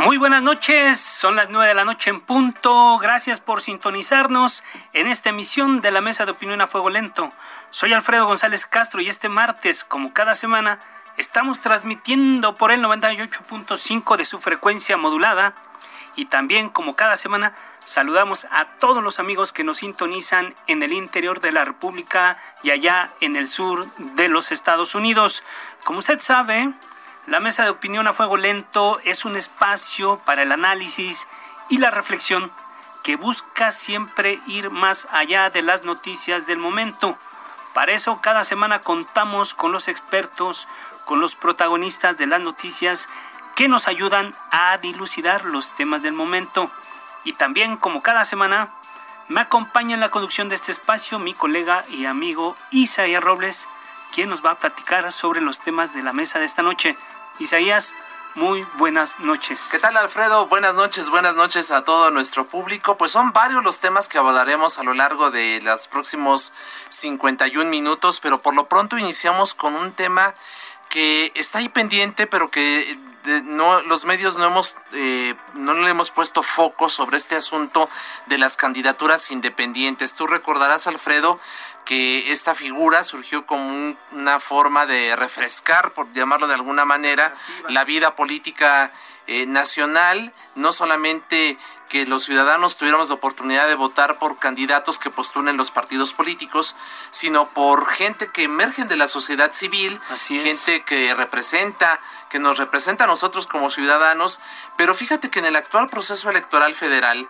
Muy buenas noches, son las nueve de la noche en punto. Gracias por sintonizarnos en esta emisión de la Mesa de Opinión a Fuego Lento. Soy Alfredo González Castro y este martes, como cada semana, estamos transmitiendo por el 98.5 de su frecuencia modulada y también, como cada semana, saludamos a todos los amigos que nos sintonizan en el interior de la República y allá en el sur de los Estados Unidos. Como usted sabe, la mesa de opinión a fuego lento es un espacio para el análisis y la reflexión que busca siempre ir más allá de las noticias del momento. Para eso cada semana contamos con los expertos, con los protagonistas de las noticias que nos ayudan a dilucidar los temas del momento. Y también, como cada semana, me acompaña en la conducción de este espacio mi colega y amigo Isaías Robles, quien nos va a platicar sobre los temas de la mesa de esta noche. Isaías, muy buenas noches. ¿Qué tal Alfredo? Buenas noches, buenas noches a todo nuestro público. Pues son varios los temas que abordaremos a lo largo de los próximos 51 minutos, pero por lo pronto iniciamos con un tema que está ahí pendiente, pero que no, los medios no hemos eh, no le hemos puesto foco sobre este asunto de las candidaturas independientes. Tú recordarás, Alfredo, que esta figura surgió como una forma de refrescar, por llamarlo de alguna manera, la vida política eh, nacional, no solamente que los ciudadanos tuviéramos la oportunidad de votar por candidatos que postulen los partidos políticos, sino por gente que emergen de la sociedad civil, gente que representa, que nos representa a nosotros como ciudadanos, pero fíjate que en el actual proceso electoral federal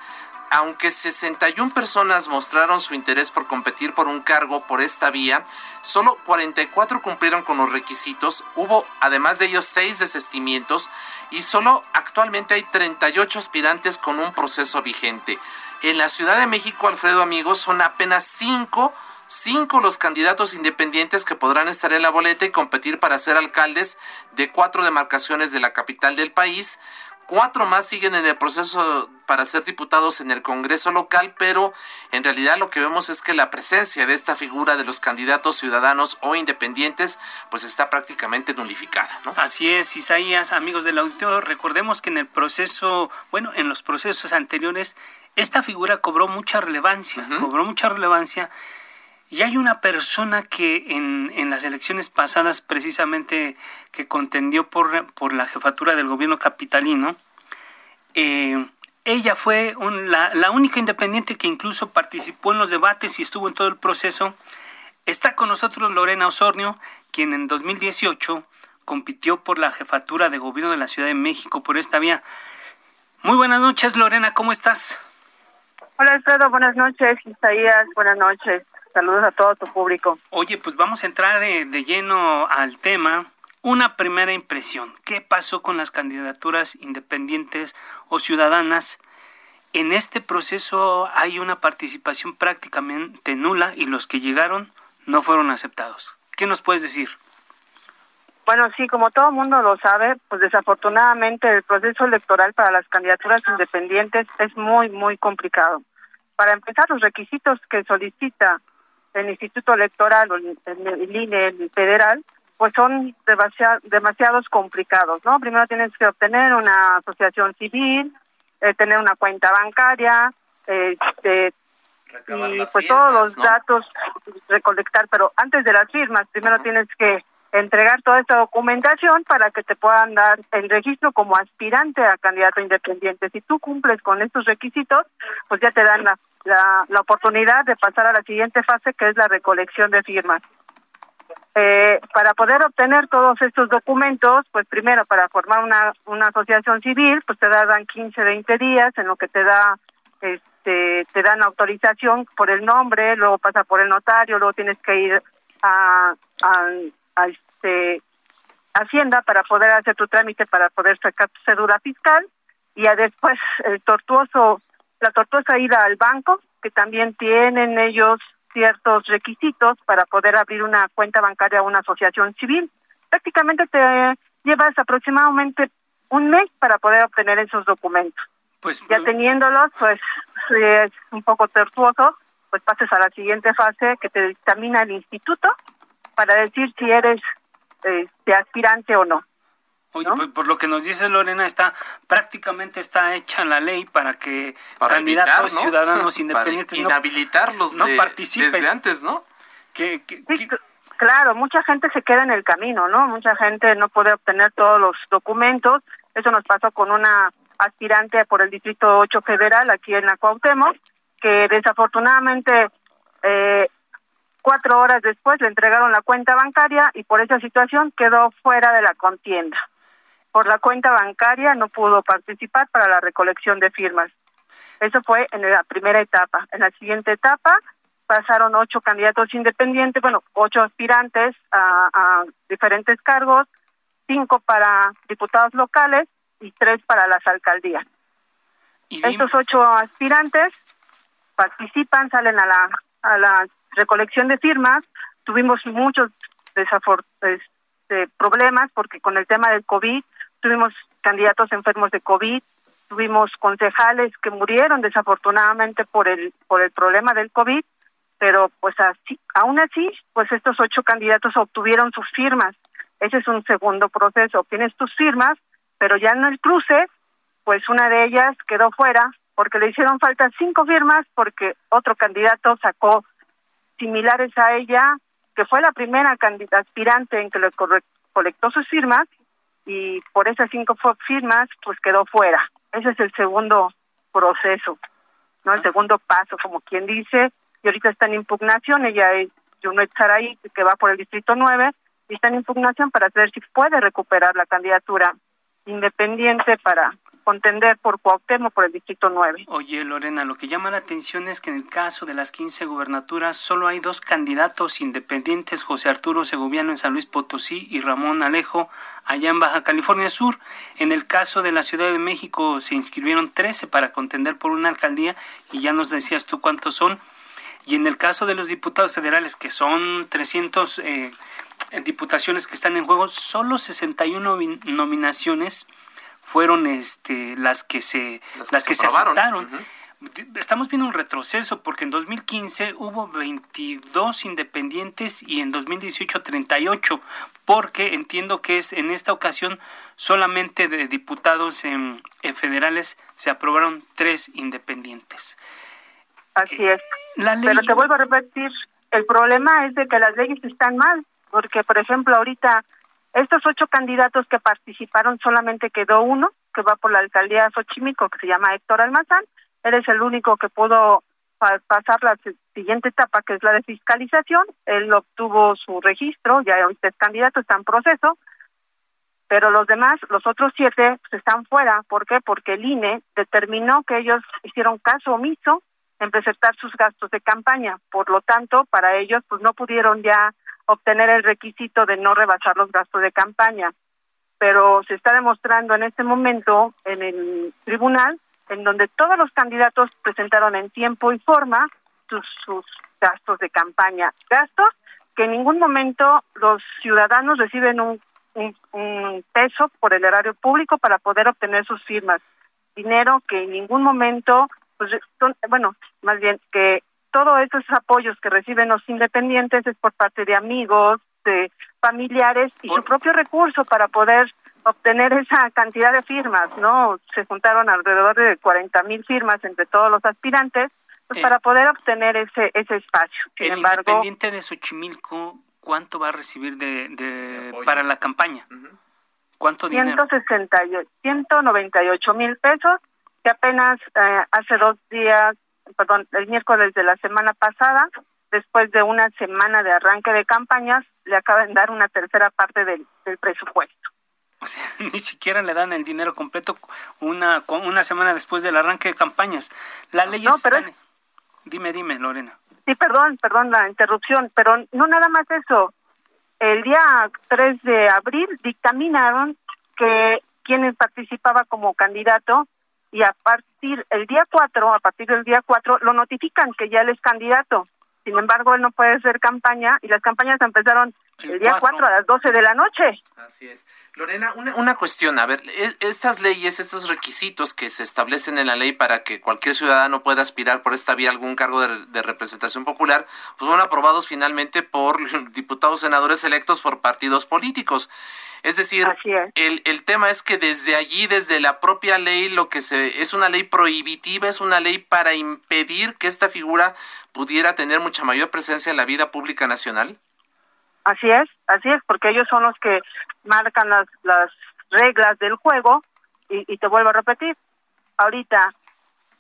aunque 61 personas mostraron su interés por competir por un cargo por esta vía, solo 44 cumplieron con los requisitos, hubo además de ellos 6 desestimientos y solo actualmente hay 38 aspirantes con un proceso vigente. En la Ciudad de México, Alfredo amigos, son apenas 5 cinco los candidatos independientes que podrán estar en la boleta y competir para ser alcaldes de cuatro demarcaciones de la capital del país. Cuatro más siguen en el proceso para ser diputados en el Congreso local, pero en realidad lo que vemos es que la presencia de esta figura de los candidatos ciudadanos o independientes pues está prácticamente nulificada. ¿no? Así es, Isaías, amigos del auditorio, recordemos que en el proceso, bueno, en los procesos anteriores, esta figura cobró mucha relevancia, cobró mucha relevancia. Y hay una persona que en, en, las elecciones pasadas, precisamente que contendió por, por la jefatura del gobierno capitalino, eh, ella fue la, única independiente que incluso participó en los debates y estuvo en todo el proceso. Está con nosotros Lorena Osornio, quien en 2018 compitió por la jefatura de gobierno de la Ciudad de México por esta vía. Muy buenas noches, Lorena, ¿cómo estás? Hola, Alfredo, buenas noches. Isaías, buenas noches. Saludos a todo tu público. Oye, pues vamos a entrar de, de lleno al tema. Una primera impresión, ¿qué pasó con las candidaturas independientes o ciudadanas? En este proceso hay una participación prácticamente nula y los que llegaron no fueron aceptados. ¿Qué nos puedes decir? Bueno, sí, como todo mundo lo sabe, pues desafortunadamente el proceso electoral para las candidaturas independientes es muy, muy complicado. Para empezar, los requisitos que solicita el Instituto Electoral el, INE el federal pues son demasiado, demasiados complicados, ¿no? Primero tienes que obtener una asociación civil, eh, tener una cuenta bancaria, este, y pues todos los datos recolectar, pero antes de las firmas, primero tienes que entregar toda esta documentación para que te puedan dar el registro como aspirante a candidato independiente. Si tú cumples con estos requisitos, pues ya te dan la, la, la oportunidad de pasar a la siguiente fase, que es la recolección de firmas. Eh, para poder obtener todos estos documentos, pues primero para formar una, una asociación civil, pues te dan 15, 20 días en lo que te da este te dan autorización por el nombre, luego pasa por el notario, luego tienes que ir a, a, este Hacienda para poder hacer tu trámite para poder sacar tu cédula fiscal y ya después el tortuoso la tortuosa ida al banco que también tienen ellos ciertos requisitos para poder abrir una cuenta bancaria o una asociación civil. Prácticamente te llevas aproximadamente un mes para poder obtener esos documentos. Pues ya teniéndolos, pues es un poco tortuoso, pues pases a la siguiente fase que te dictamina el instituto para decir si eres este, aspirante o no. Oye, pues, por, lo que nos dice Lorena, está prácticamente está hecha la ley para que candidatos ciudadanos independientes para inhabilitarlos no, participen desde antes, ¿no? Que, claro, mucha gente se queda en el camino, ¿no? Mucha gente no puede obtener todos los documentos. Eso nos pasó con una aspirante por el Distrito 8 Federal aquí en la Cuauhtémoc, que desafortunadamente eh, cuatro horas después le entregaron la cuenta bancaria y por esa situación quedó fuera de la contienda por la cuenta bancaria no pudo participar para la recolección de firmas. Eso fue en la primera etapa. En la siguiente etapa pasaron ocho candidatos independientes, bueno, ocho aspirantes a, diferentes cargos, cinco para diputados locales y tres para las alcaldías. Estos ocho aspirantes participan, salen a la, a la recolección de firmas. Tuvimos muchos desafortunados este, problemas porque con el tema del COVID tuvimos candidatos enfermos de COVID, tuvimos concejales que murieron desafortunadamente por el por el problema del COVID, pero pues así, aún así, pues estos ocho candidatos obtuvieron sus firmas. Ese es un segundo proceso. Obtienes tus firmas, pero ya en el cruce, pues una de ellas quedó fuera porque le hicieron falta cinco firmas porque otro candidato sacó similares a ella, que fue la primera candidata aspirante en que le colectó sus firmas y por esas cinco firmas pues quedó fuera. Ese es el segundo proceso, ¿no? El segundo paso, como quien dice, y ahorita está en impugnación, ella es Junet Saray, que va por el distrito 9, y está en impugnación para ver si puede recuperar la candidatura independiente para contender por Cuauhtémoc por el Distrito 9. Oye, Lorena, lo que llama la atención es que en el caso de las 15 gubernaturas solo hay dos candidatos independientes, José Arturo Segoviano en San Luis Potosí y Ramón Alejo allá en Baja California Sur. En el caso de la Ciudad de México se inscribieron 13 para contender por una alcaldía y ya nos decías tú cuántos son. Y en el caso de los diputados federales, que son 300 eh, diputaciones que están en juego, solo 61 nominaciones fueron este las que se las, que, se, aceptaron. Estamos viendo un retroceso porque en 2015 hubo 22 independientes y en 2018 38, porque entiendo que es en esta ocasión solamente de diputados en, federales se aprobaron tres independientes. Así es. Pero te vuelvo a repetir, el problema es de que las leyes están mal, porque por ejemplo ahorita estos ocho candidatos que participaron solamente quedó uno, que va por la alcaldía de que se llama Héctor Almazán. Él es el único que pudo pasar la siguiente etapa, que es la de fiscalización. Él obtuvo su registro, ya ahorita es candidato, está en proceso. Pero los demás, los otros siete, pues están fuera. ¿Por qué? Porque el INE determinó que ellos hicieron caso omiso en presentar sus gastos de campaña. Por lo tanto, para ellos, pues no pudieron ya obtener el requisito de no rebasar los gastos de campaña. Pero se está demostrando en este momento en el tribunal, en donde todos los candidatos presentaron en tiempo y forma sus, sus gastos de campaña. Gastos que en ningún momento los ciudadanos reciben un, un, peso por el erario público para poder obtener sus firmas. Dinero que en ningún momento, pues, bueno, más bien que todos esos apoyos que reciben los independientes es por parte de amigos, de familiares y su propio recurso para poder obtener esa cantidad de firmas, ¿no? Se juntaron alrededor de 40 mil firmas entre todos los aspirantes pues, eh. para poder obtener ese ese espacio. Sin el embargo, independiente de Xochimilco cuánto va a recibir de, para la campaña. ¿Cuánto dinero? 198 mil pesos, que apenas eh, hace dos días, perdón, el miércoles de la semana pasada, después de una semana de arranque de campañas, le acaban de dar una tercera parte del, presupuesto. ni siquiera le dan el dinero completo una, una semana después del arranque de campañas. La ley no, pero Dime, dime, Lorena. Sí, perdón, perdón la interrupción, pero no nada más eso. El día 3 de abril dictaminaron que quien participaba como candidato y a partir el día 4, a partir del día 4 lo notifican que ya él es candidato. Sin embargo, él no puede hacer campaña y las campañas empezaron el, día 4 a las 12 de la noche. Así es. Lorena, una, una cuestión, a ver, estas leyes, estos requisitos que se establecen en la ley para que cualquier ciudadano pueda aspirar por esta vía a algún cargo de, de representación popular, pues fueron aprobados finalmente por diputados senadores electos por partidos políticos. Es decir, El, el tema es que desde allí, desde la propia ley, lo que se es una ley prohibitiva, es una ley para impedir que esta figura pudiera tener mucha mayor presencia en la vida pública nacional. Así es, así es, porque ellos son los que marcan las, las reglas del juego y, te vuelvo a repetir, ahorita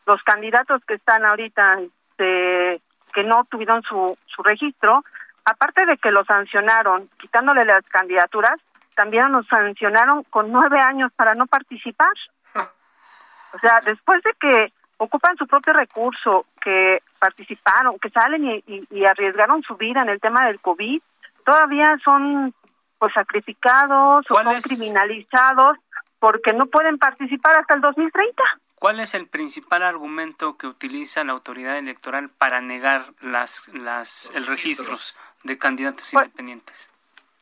los candidatos que están ahorita este, que no tuvieron su, su registro, aparte de que lo sancionaron quitándole las candidaturas, también nos sancionaron con nueve años para no participar. O sea, después de que ocupan su propio recurso, que participaron, que salen y, arriesgaron su vida en el tema del COVID, todavía son pues sacrificados o son criminalizados porque no pueden participar hasta el 2030. ¿Cuál es el principal argumento que utiliza la autoridad electoral para negar las, las el registros de candidatos pues, independientes?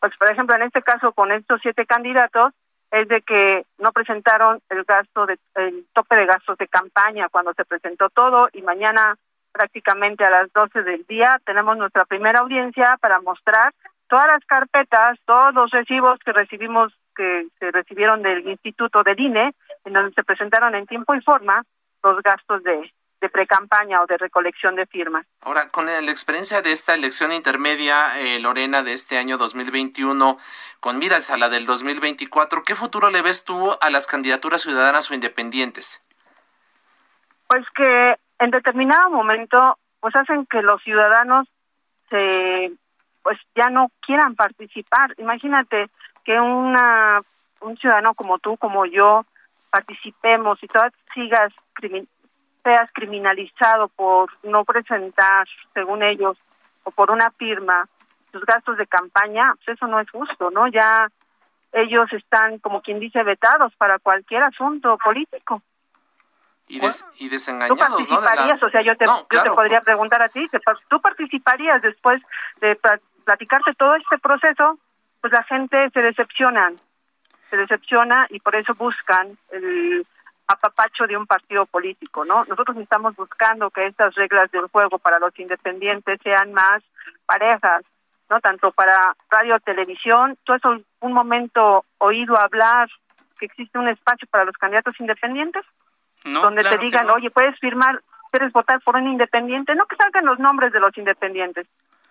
Pues por ejemplo en este caso con estos siete candidatos es de que no presentaron el gasto de el tope de gastos de campaña cuando se presentó todo y mañana prácticamente a las 12 del día tenemos nuestra primera audiencia para mostrar todas las carpetas, todos los recibos que recibimos que se recibieron del Instituto de INE en donde se presentaron en tiempo y forma los gastos de de pre-campaña o de recolección de firmas. Ahora, con la experiencia de esta elección intermedia, eh, Lorena, de este año 2021, con miras a la del 2024, ¿qué futuro le ves tú a las candidaturas ciudadanas o independientes? Pues que en determinado momento, pues hacen que los ciudadanos se, pues ya no quieran participar. Imagínate que una un ciudadano como tú, como yo, participemos y todas sigas seas criminalizado por no presentar, según ellos, o por una firma, sus gastos de campaña, pues eso no es justo, ¿no? Ya ellos están, como quien dice, vetados para cualquier asunto político. Y, y desengañados, ¿Tú participarías? O sea, yo te, yo te podría preguntar a ti, ¿tú participarías después de platicarte todo este proceso? Pues la gente se decepciona, se decepciona y por eso buscan el apapacho de un partido político, ¿no? Nosotros estamos buscando que estas reglas del juego para los independientes sean más parejas, ¿no? Tanto para radio, televisión, ¿tú has un momento oído hablar que existe un espacio para los candidatos independientes? donde te digan, oye, puedes firmar, quieres votar por un independiente, no que salgan los nombres de los independientes,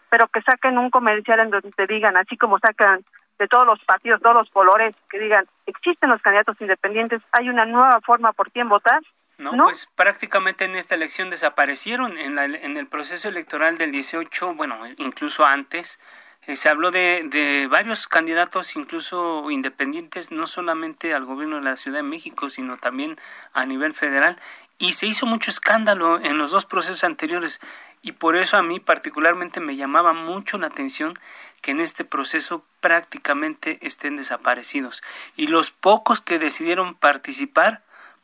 pero que saquen un comercial en donde te digan, así como sacan de todos los partidos, todos los colores, que digan, existen los candidatos independientes, hay una nueva forma por quién votar. No, pues prácticamente en esta elección desaparecieron. En, la, en el proceso electoral del 18, bueno, incluso antes, eh, se habló de, de varios candidatos, incluso independientes, no solamente al gobierno de la Ciudad de México, sino también a nivel federal. Y se hizo mucho escándalo en los dos procesos anteriores. Y por eso a mí particularmente me llamaba mucho la atención que en este proceso prácticamente estén desaparecidos. Y los pocos que decidieron participar,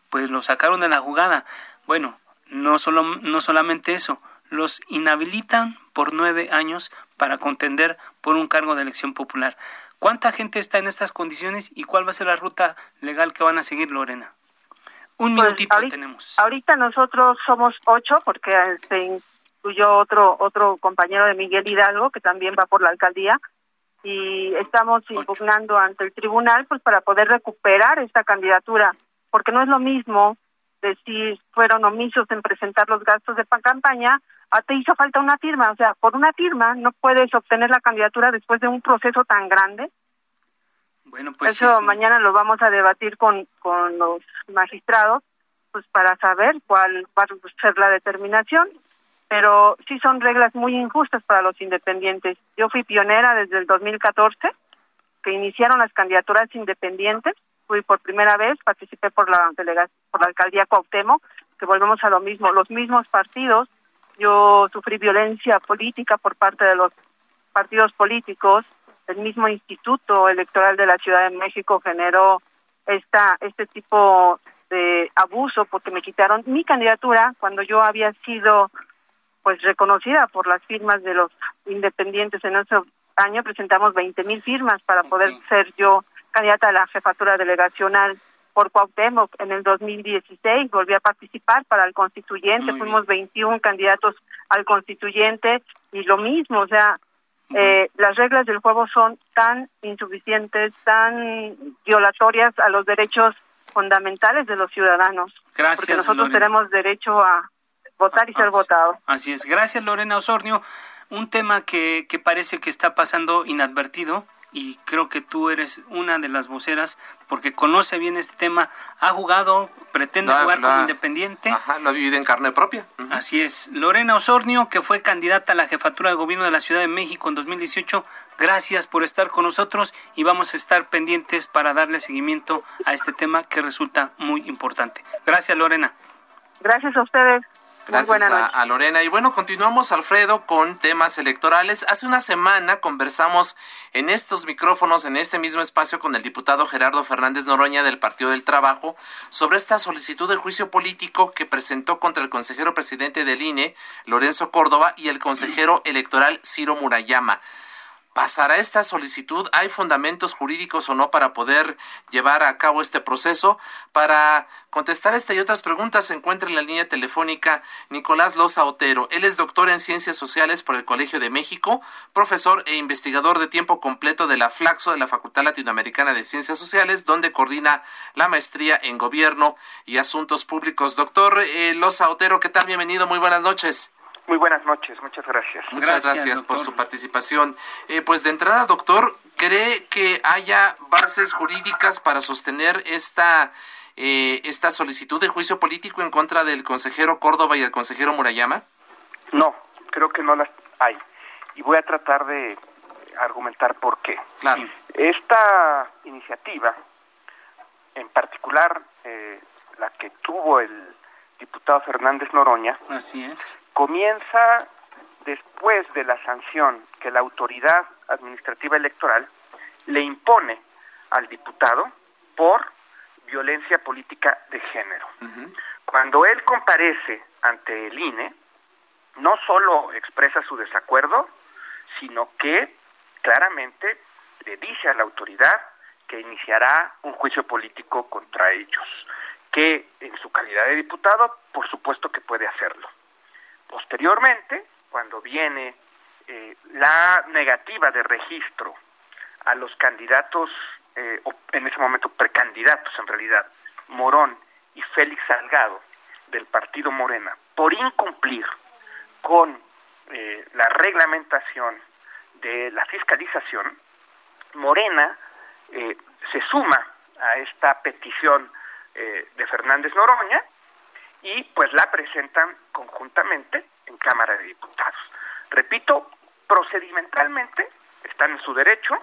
pues los sacaron de la jugada. Bueno, no, solo, no solamente eso, los inhabilitan por nueve años para contender por un cargo de elección popular. ¿Cuánta gente está en estas condiciones y cuál va a ser la ruta legal que van a seguir, Lorena? Un pues minutito tenemos. Ahorita nosotros somos ocho porque este, incluyó otro otro compañero de Miguel Hidalgo que también va por la alcaldía y estamos impugnando ante el tribunal pues para poder recuperar esta candidatura porque no es lo mismo de si fueron omisos en presentar los gastos de campaña, a te hizo falta una firma. O sea, por una firma no puedes obtener la candidatura después de un proceso tan grande. Bueno, pues eso mañana lo vamos a debatir con, con los magistrados, pues para saber cuál va a ser la determinación. Pero sí son reglas muy injustas para los independientes. Yo fui pionera desde el 2014, que iniciaron las candidaturas independientes fui por primera vez, participé por la por la alcaldía Cuauhtémoc, que volvemos a lo mismo, los mismos partidos. Yo sufrí violencia política por parte de los partidos políticos. El mismo Instituto Electoral de la Ciudad de México generó esta este tipo de abuso porque me quitaron mi candidatura cuando yo había sido pues reconocida por las firmas de los independientes. En ese año presentamos 20 mil firmas para poder ser yo candidata a la jefatura delegacional por Cuauhtémoc. En el 2016, volví a participar para el constituyente, fuimos 21 candidatos al constituyente y lo mismo, o sea, eh, las reglas del juego son tan insuficientes, tan violatorias a los derechos fundamentales de los ciudadanos. Gracias. Porque nosotros tenemos derecho a votar y ser votados. Así es. Gracias, Lorena Osornio. Un tema que, que parece que está pasando inadvertido y creo que tú eres una de las voceras porque conoce bien este tema, ha jugado, pretende jugar como independiente. Ajá, lo ha vivido en carne propia. Así es. Lorena Osornio, que fue candidata a la jefatura de gobierno de la Ciudad de México en 2018, gracias por estar con nosotros y vamos a estar pendientes para darle seguimiento a este tema que resulta muy importante. Gracias, Lorena. Gracias a ustedes. Gracias a, Lorena. Y bueno, continuamos, Alfredo, con temas electorales. Hace una semana conversamos en estos micrófonos, en este mismo espacio, con el diputado Gerardo Fernández Noroña del Partido del Trabajo sobre esta solicitud de juicio político que presentó contra el consejero presidente del INE, Lorenzo Córdoba, y el consejero electoral Ciro Murayama. ¿Pasará esta solicitud? ¿Hay fundamentos jurídicos o no para poder llevar a cabo este proceso? Para contestar esta y otras preguntas se encuentra en la línea telefónica Nicolás Loza Otero. Él es doctor en Ciencias Sociales por el Colegio de México, profesor e investigador de tiempo completo de la Flaxo de la Facultad Latinoamericana de Ciencias Sociales, donde coordina la maestría en Gobierno y Asuntos Públicos. Doctor eh, Loza Otero, ¿qué tal? Bienvenido, muy buenas noches. Muy buenas noches, muchas gracias. Muchas gracias, por su participación. Eh, pues de entrada, doctor, ¿cree que haya bases jurídicas para sostener esta, eh, esta solicitud de juicio político en contra del consejero Córdoba y el consejero Murayama? No, creo que no las hay. Y voy a tratar de argumentar por qué. Claro. Esta iniciativa, en particular eh, la que tuvo el diputado Fernández Noroña, Así es. comienza después de la sanción que la autoridad administrativa electoral le impone al diputado por violencia política de género. Cuando él comparece ante el INE, no solo expresa su desacuerdo, sino que claramente le dice a la autoridad que iniciará un juicio político contra ellos, que en su calidad de diputado, por supuesto que puede hacerlo. Posteriormente, cuando viene eh, la negativa de registro a los candidatos, eh, en ese momento precandidatos en realidad, Morón y Félix Salgado del partido Morena, por incumplir con eh, la reglamentación de la fiscalización, Morena se suma a esta petición de Fernández Noroña y pues la presentan conjuntamente en Cámara de Diputados. Repito, procedimentalmente están en su derecho,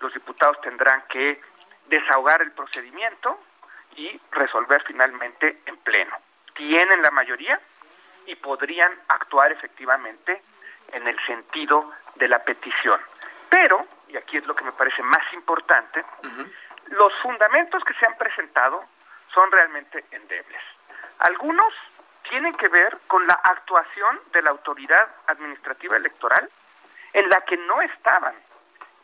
los diputados tendrán que desahogar el procedimiento y resolver finalmente en pleno. Tienen la mayoría y podrían actuar efectivamente en el sentido de la petición. Pero, y aquí es lo que me parece más importante, los fundamentos que se han presentado son realmente endebles. Algunos tienen que ver con la actuación de la autoridad administrativa electoral en la que no estaban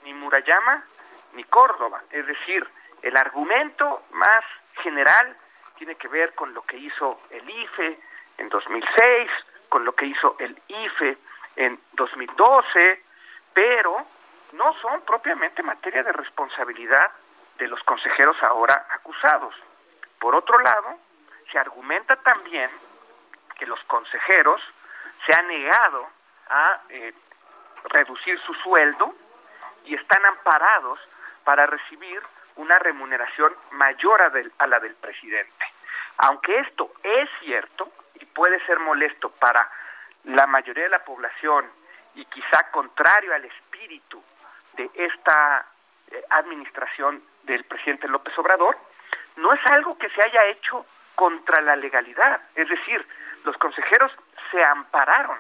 ni Murayama ni Córdoba. Es decir, el argumento más general tiene que ver con lo que hizo el IFE en 2006, con lo que hizo el IFE en 2012, pero no son propiamente materia de responsabilidad de los consejeros ahora acusados. Por otro lado, se argumenta también que los consejeros se han negado a eh, reducir su sueldo y están amparados para recibir una remuneración mayor a, la del presidente. Aunque esto es cierto y puede ser molesto para la mayoría de la población y quizá contrario al espíritu de esta eh, administración del presidente López Obrador, no es algo que se haya hecho contra la legalidad. Es decir, los consejeros se ampararon.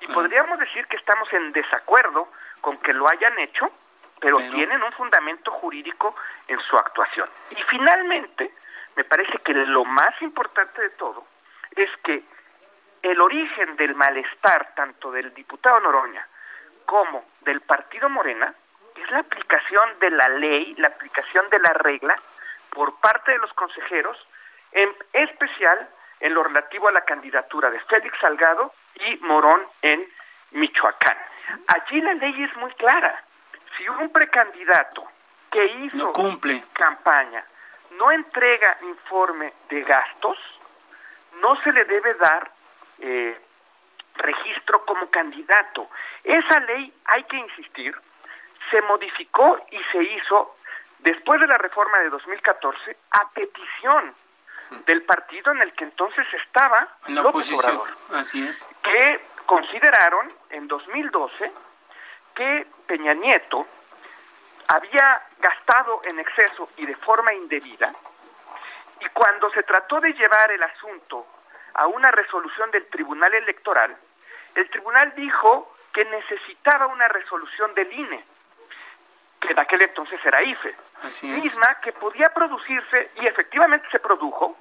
Y podríamos decir que estamos en desacuerdo con que lo hayan hecho, pero, tienen un fundamento jurídico en su actuación. Y finalmente, me parece que lo más importante de todo es que el origen del malestar tanto del diputado Noroña como del partido Morena es la aplicación de la ley, la aplicación de la regla por parte de los consejeros, en especial en lo relativo a la candidatura de Félix Salgado y Morón en Michoacán. Allí la ley es muy clara. Si un precandidato que hizo campaña no entrega informe de gastos, no se le debe dar eh, registro como candidato. Esa ley, hay que insistir, se modificó y se hizo después de la reforma de 2014 a petición del partido en el que entonces estaba en la oposición. Así es. Que consideraron en 2012 que Peña Nieto había gastado en exceso y de forma indebida y cuando se trató de llevar el asunto a una resolución del Tribunal Electoral, el tribunal dijo que necesitaba una resolución del INE que en aquel entonces era IFE, misma que podía producirse y efectivamente se produjo,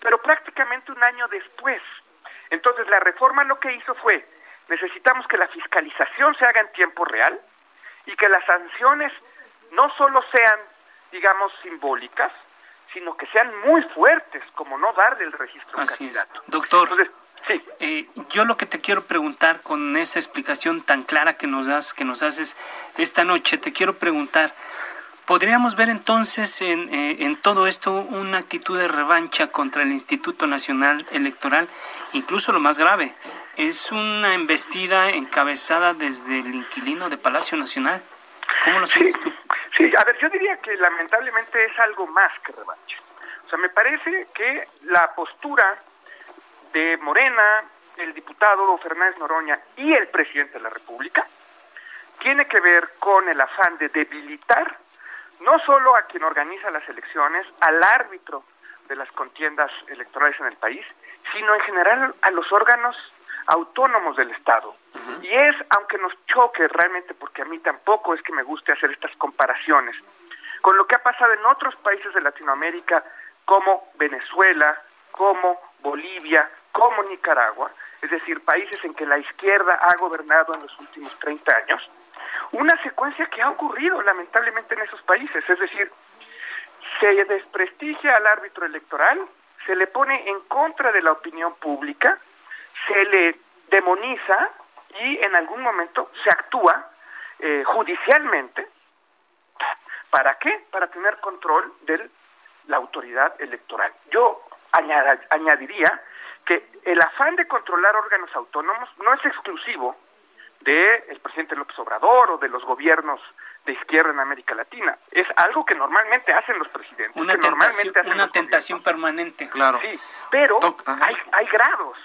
pero prácticamente un año después. Entonces la reforma lo que hizo fue, necesitamos que la fiscalización se haga en tiempo real y que las sanciones no solo sean, digamos, simbólicas, sino que sean muy fuertes, como no darle el registro Así candidato. Doctor, Sí. Eh, yo lo que te quiero preguntar con esa explicación tan clara que nos das, que nos haces esta noche, te quiero preguntar, ¿podríamos ver entonces en, eh, en todo esto una actitud de revancha contra el Instituto Nacional Electoral? Incluso lo más grave, es una embestida encabezada desde el inquilino de Palacio Nacional. ¿Cómo lo sientes tú? Sí, a ver, yo diría que lamentablemente es algo más que revancha. O sea, me parece que la postura de Morena, el diputado Fernández Noroña y el presidente de la República, tiene que ver con el afán de debilitar no solo a quien organiza las elecciones, al árbitro de las contiendas electorales en el país, sino en general a los órganos autónomos del Estado. Y es, aunque nos choque realmente, porque a mí tampoco es que me guste hacer estas comparaciones, con lo que ha pasado en otros países de Latinoamérica, como Venezuela, como Bolivia, como Nicaragua, es decir, países en que la izquierda ha gobernado en los últimos 30 años, una secuencia que ha ocurrido lamentablemente en esos países, es decir, se desprestigia al árbitro electoral, se le pone en contra de la opinión pública, se le demoniza y en algún momento se actúa eh, judicialmente. ¿Para qué? Para tener control de la autoridad electoral. Yo añadiría que el afán de controlar órganos autónomos no es exclusivo del presidente López Obrador o de los gobiernos de izquierda en América Latina. Es algo que normalmente hacen los presidentes. Una tentación, una tentación permanente. Claro. Sí, pero hay, hay grados,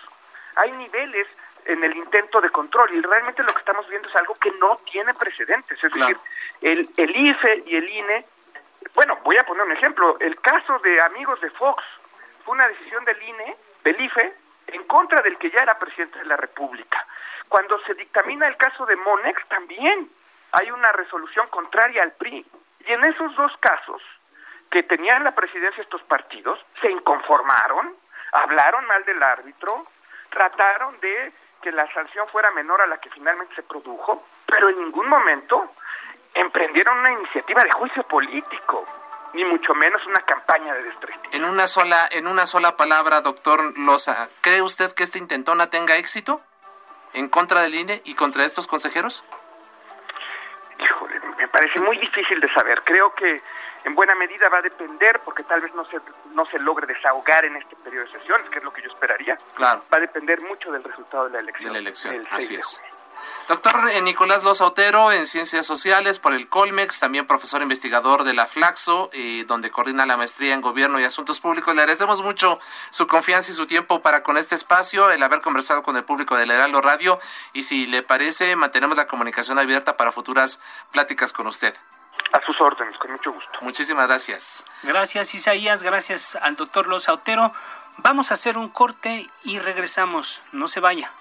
hay niveles en el intento de control y realmente lo que estamos viendo es algo que no tiene precedentes. Es decir, el, el IFE y el INE, bueno, voy a poner un ejemplo, el caso de amigos de Fox, fue una decisión del INE, del IFE, en contra del que ya era presidente de la República. Cuando se dictamina el caso de Monex, también hay una resolución contraria al PRI. Y en esos dos casos, que tenían la presidencia estos partidos, se inconformaron, hablaron mal del árbitro, trataron de que la sanción fuera menor a la que finalmente se produjo, pero en ningún momento emprendieron una iniciativa de juicio político ni mucho menos una campaña de desprestigio. En una sola, en una sola palabra, doctor Loza, ¿cree usted que esta intentona tenga éxito en contra del INE y contra estos consejeros? Híjole, me parece muy difícil de saber. Creo que en buena medida va a depender, porque tal vez no se, no se logre desahogar en este periodo de sesiones, que es lo que yo esperaría, claro. va a depender mucho del resultado de la elección. De la elección, así es. Doctor eh, Nicolás Lozautero en Ciencias Sociales por el Colmex, también profesor investigador de la Flaxo, eh, donde coordina la maestría en Gobierno y Asuntos Públicos. Le agradecemos mucho su confianza y su tiempo para con este espacio, el haber conversado con el público del Heraldo Radio y si le parece, mantenemos la comunicación abierta para futuras pláticas con usted. A sus órdenes, con mucho gusto. Muchísimas gracias. Gracias Isaías, gracias al doctor Lozautero. Vamos a hacer un corte y regresamos. No se vaya.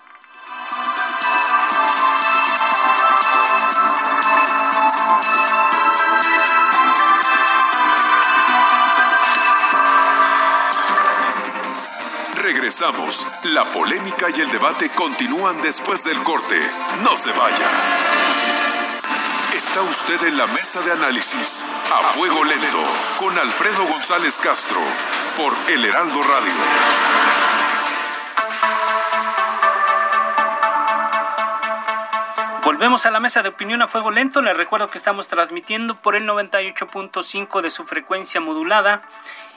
La polémica y el debate continúan después del corte. No se vaya. Está usted en la mesa de análisis a fuego lento con Alfredo González Castro por El Heraldo Radio. Volvemos a la mesa de opinión a fuego lento. Les recuerdo que estamos transmitiendo por el 98.5 de su frecuencia modulada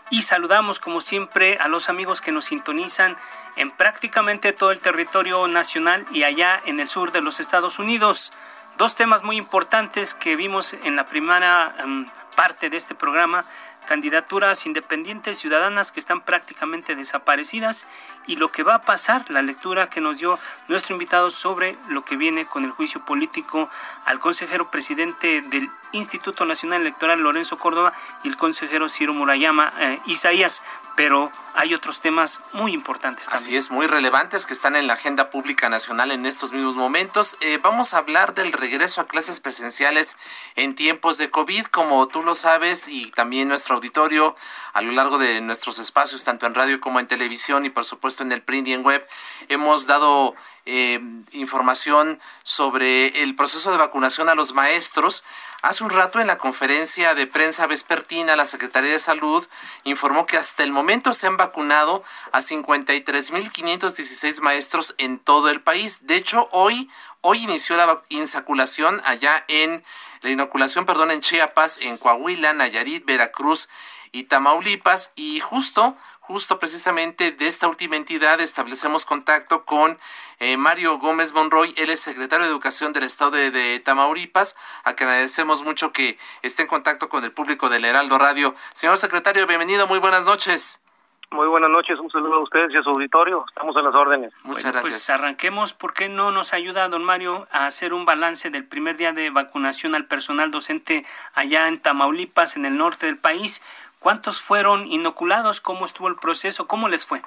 y saludamos como siempre a los amigos que nos sintonizan en prácticamente todo el territorio nacional y allá en el sur de los Estados Unidos. Dos temas muy importantes que vimos en la primera um, parte de este programa, candidaturas independientes ciudadanas que están prácticamente desaparecidas y lo que va a pasar, la lectura que nos dio nuestro invitado sobre lo que viene con el juicio político al consejero presidente del Instituto Nacional Electoral Lorenzo Córdoba y el consejero Ciro Murayama eh, Isaías, pero hay otros temas muy importantes también. Así es, muy relevantes que están en la agenda pública nacional en estos mismos momentos. Eh, vamos a hablar del regreso a clases presenciales en tiempos de COVID, como tú lo sabes, y también nuestro auditorio a lo largo de nuestros espacios, tanto en radio como en televisión y por supuesto en el print y en web, hemos dado eh, información sobre el proceso de vacunación a los maestros. Hace un rato en la conferencia de prensa vespertina, la Secretaría de Salud informó que hasta el momento se han vacunado a 53.516 maestros en todo el país. De hecho, hoy, hoy inició la insaculación allá en la inoculación, perdón, en Chiapas, en Coahuila, Nayarit, Veracruz y Tamaulipas. Y justo justo precisamente de esta última entidad establecemos contacto con eh, Mario Gómez Monroy, él es secretario de Educación del Estado de, Tamaulipas, a quien agradecemos mucho que esté en contacto con el público del Heraldo Radio. Señor secretario, bienvenido, muy buenas noches. Muy buenas noches, un saludo a ustedes y a su auditorio. Estamos en las órdenes. Muchas pues gracias. Pues arranquemos. ¿Por qué no nos ayuda, don Mario, a hacer un balance del primer día de vacunación al personal docente allá en Tamaulipas, en el norte del país? ¿Cuántos fueron inoculados? ¿Cómo estuvo el proceso? ¿Cómo les fue?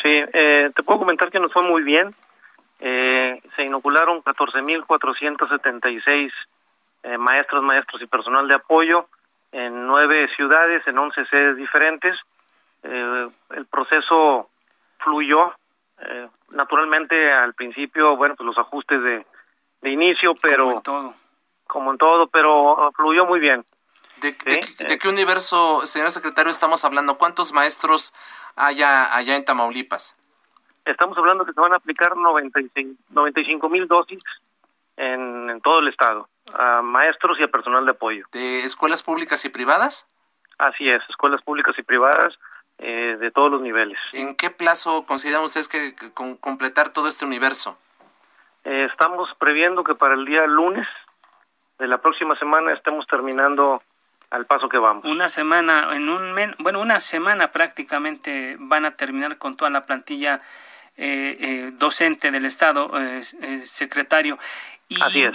Sí, eh, te puedo comentar que nos fue muy bien. Eh, se inocularon 14.476 eh, maestros, maestros y personal de apoyo en nueve ciudades, en once sedes diferentes. Eh, el proceso fluyó. Eh, naturalmente, al principio, bueno, pues los ajustes de, de inicio, pero... Como en todo. Como en todo, pero fluyó muy bien. ¿De, qué universo, señor secretario, estamos hablando? ¿Cuántos maestros hay allá en Tamaulipas? Estamos hablando que se van a aplicar 95 mil dosis en, todo el estado, a maestros y a personal de apoyo. ¿De escuelas públicas y privadas? Así es, escuelas públicas y privadas eh, de todos los niveles. ¿En qué plazo consideran ustedes que, completar todo este universo? Eh, estamos previendo que para el día lunes de la próxima semana estemos terminando al paso que vamos. Una semana, en un bueno, una semana prácticamente van a terminar con toda la plantilla eh, eh, docente del Estado, eh, secretario. Y Así es.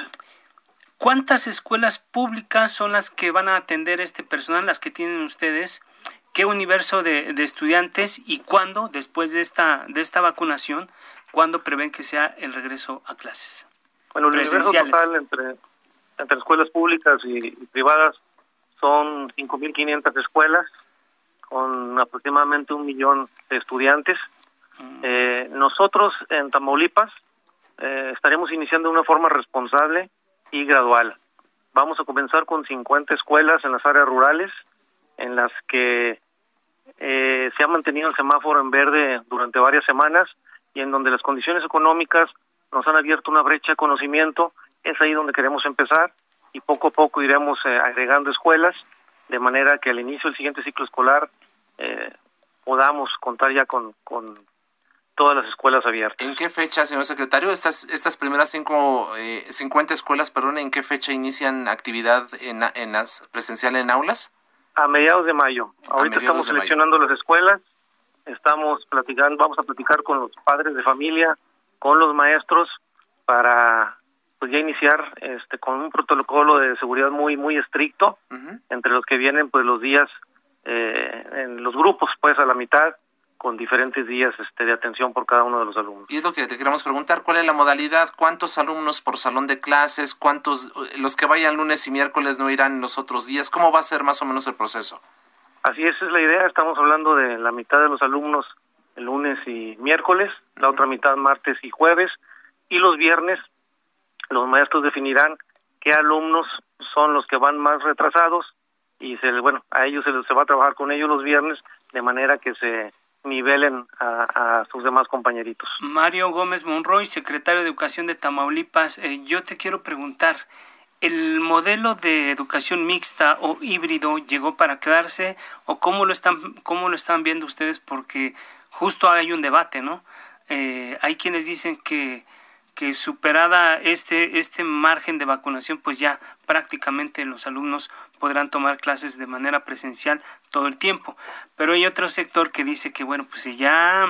¿Cuántas escuelas públicas son las que van a atender este personal, las que tienen ustedes? ¿Qué universo de, estudiantes y cuándo, después de esta, de esta vacunación, cuándo prevén que sea el regreso a clases? Bueno, el universo total entre, entre escuelas públicas y privadas son 5.500 escuelas con aproximadamente un millón de estudiantes. Mm. Eh, nosotros en Tamaulipas eh, estaremos iniciando de una forma responsable y gradual. Vamos a comenzar con 50 escuelas en las áreas rurales en las que eh, se ha mantenido el semáforo en verde durante varias semanas y en donde las condiciones económicas nos han abierto una brecha de conocimiento. Es ahí donde queremos empezar y poco a poco iremos eh, agregando escuelas. de manera que al inicio del siguiente ciclo escolar eh, podamos contar ya con, con todas las escuelas abiertas. ¿En qué fecha, señor secretario, estas, estas primeras cinco, eh, 50 escuelas, perdón, en qué fecha inician actividad en, en las presencial en aulas? A mediados de mayo. Ahorita estamos seleccionando las escuelas, estamos platicando, vamos a platicar con los padres de familia, con los maestros, para pues ya iniciar este con un protocolo de seguridad muy muy estricto entre los que vienen pues los días eh, en los grupos pues a la mitad con diferentes días este, de atención por cada uno de los alumnos. Y es lo que te queremos preguntar, ¿cuál es la modalidad? ¿Cuántos alumnos por salón de clases? ¿Cuántos, los que vayan lunes y miércoles no irán los otros días? ¿Cómo va a ser más o menos el proceso? Así es, es la idea, estamos hablando de la mitad de los alumnos el lunes y miércoles, la otra mitad martes y jueves, y los viernes los maestros definirán qué alumnos son los que van más retrasados y se bueno a ellos se, se va a trabajar con ellos los viernes de manera que se nivelen a, sus demás compañeritos. Mario Gómez Monroy, secretario de Educación de Tamaulipas, eh, yo te quiero preguntar, ¿el modelo de educación mixta o híbrido llegó para quedarse o cómo lo están, cómo lo están viendo ustedes? Porque justo hay un debate, ¿no? Eh, hay quienes dicen que que superada este, este margen de vacunación, pues ya prácticamente los alumnos podrán tomar clases de manera presencial todo el tiempo. Pero hay otro sector que dice que, bueno, pues si ya,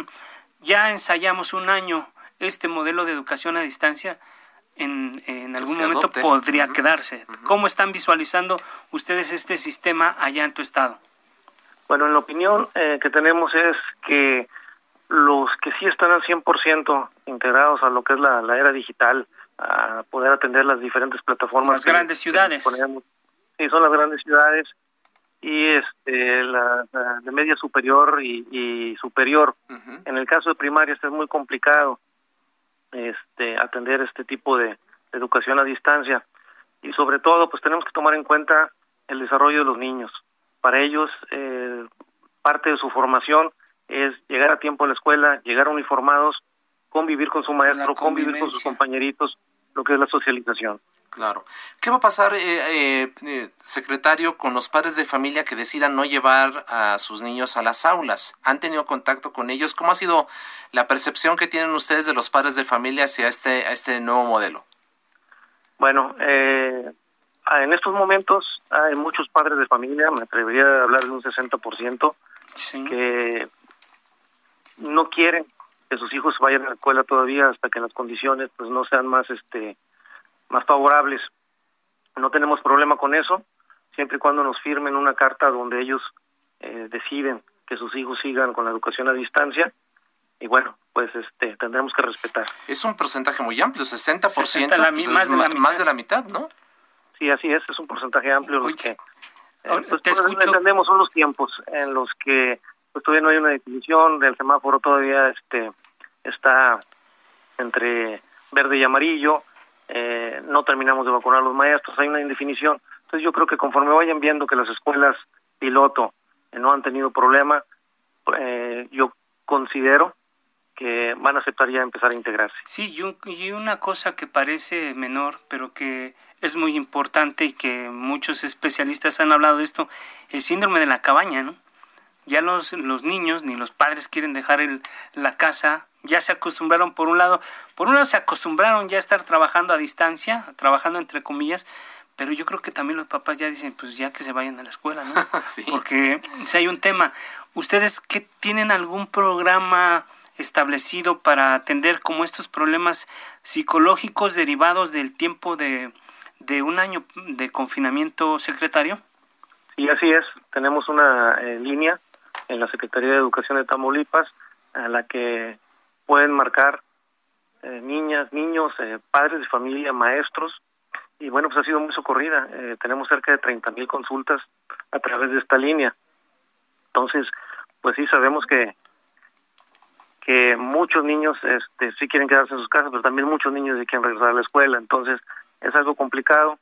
ya ensayamos un año este modelo de educación a distancia, en, en algún momento podría quedarse. ¿Cómo están visualizando ustedes este sistema allá en tu estado? Bueno, en la opinión eh, que tenemos es que los que sí están al 100% integrados a lo que es la, era digital, a poder atender las diferentes plataformas. Las grandes ciudades. Sí, son las grandes ciudades y este la, de media superior y, superior. En el caso de primaria es muy complicado este atender este tipo de, educación a distancia y sobre todo pues tenemos que tomar en cuenta el desarrollo de los niños. Para ellos eh, parte de su formación es llegar a tiempo a la escuela, llegar uniformados, convivir con su maestro, convivir con sus compañeritos, lo que es la socialización. Claro. ¿Qué va a pasar, eh, eh, eh, secretario, con los padres de familia que decidan no llevar a sus niños a las aulas? ¿Han tenido contacto con ellos? ¿Cómo ha sido la percepción que tienen ustedes de los padres de familia hacia este, a este nuevo modelo? Bueno, en estos momentos hay muchos padres de familia, me atrevería a hablar de un 60%, que no quieren que sus hijos vayan a la escuela todavía hasta que las condiciones pues no sean más este más favorables. No tenemos problema con eso, siempre y cuando nos firmen una carta donde ellos eh, deciden que sus hijos sigan con la educación a distancia y bueno, pues este tendremos que respetar. Es un porcentaje muy amplio, 60%, por ciento pues, más, de la más de la mitad, ¿no? Sí, así es, es un porcentaje amplio. que, eh, pues, entendemos son los tiempos en los que pues todavía no hay una definición del semáforo, todavía este está entre verde y amarillo, eh, no terminamos de vacunar a los maestros, hay una indefinición. Entonces yo creo que conforme vayan viendo que las escuelas piloto no han tenido problema, eh, yo considero que van a aceptar ya empezar a integrarse. Sí, y una cosa que parece menor, pero que es muy importante y que muchos especialistas han hablado de esto, el síndrome de la cabaña, ¿no? Ya los, los niños ni los padres quieren dejar el, la casa, ya se acostumbraron por un lado, por un lado se acostumbraron ya a estar trabajando a distancia, trabajando entre comillas, pero yo creo que también los papás ya dicen, pues ya que se vayan a la escuela, ¿no? Porque si hay un tema, ¿ustedes qué tienen algún programa establecido para atender como estos problemas psicológicos derivados del tiempo de, de un año de confinamiento, secretario? Y así es, tenemos una eh, línea en la Secretaría de Educación de Tamaulipas, a la que pueden marcar eh, niñas, niños, eh, padres de familia, maestros, y bueno, pues ha sido muy socorrida. Eh, tenemos cerca de 30 mil consultas a través de esta línea. Entonces, pues sí sabemos que que muchos niños este, sí quieren quedarse en sus casas, pero también muchos niños sí quieren regresar a la escuela. Entonces, es algo complicado.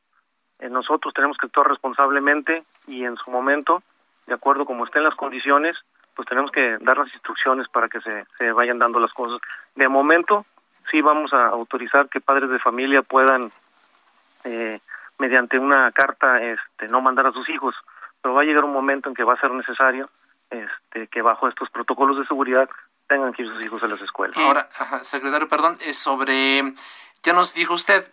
nosotros tenemos que actuar responsablemente y en su momento de acuerdo como estén las condiciones, pues tenemos que dar las instrucciones para que se, vayan dando las cosas. De momento, sí vamos a autorizar que padres de familia puedan, eh, mediante una carta, este, no mandar a sus hijos, pero va a llegar un momento en que va a ser necesario este, que bajo estos protocolos de seguridad tengan que ir sus hijos a las escuelas. Ahora, secretario, perdón, es sobre, ya nos dijo usted,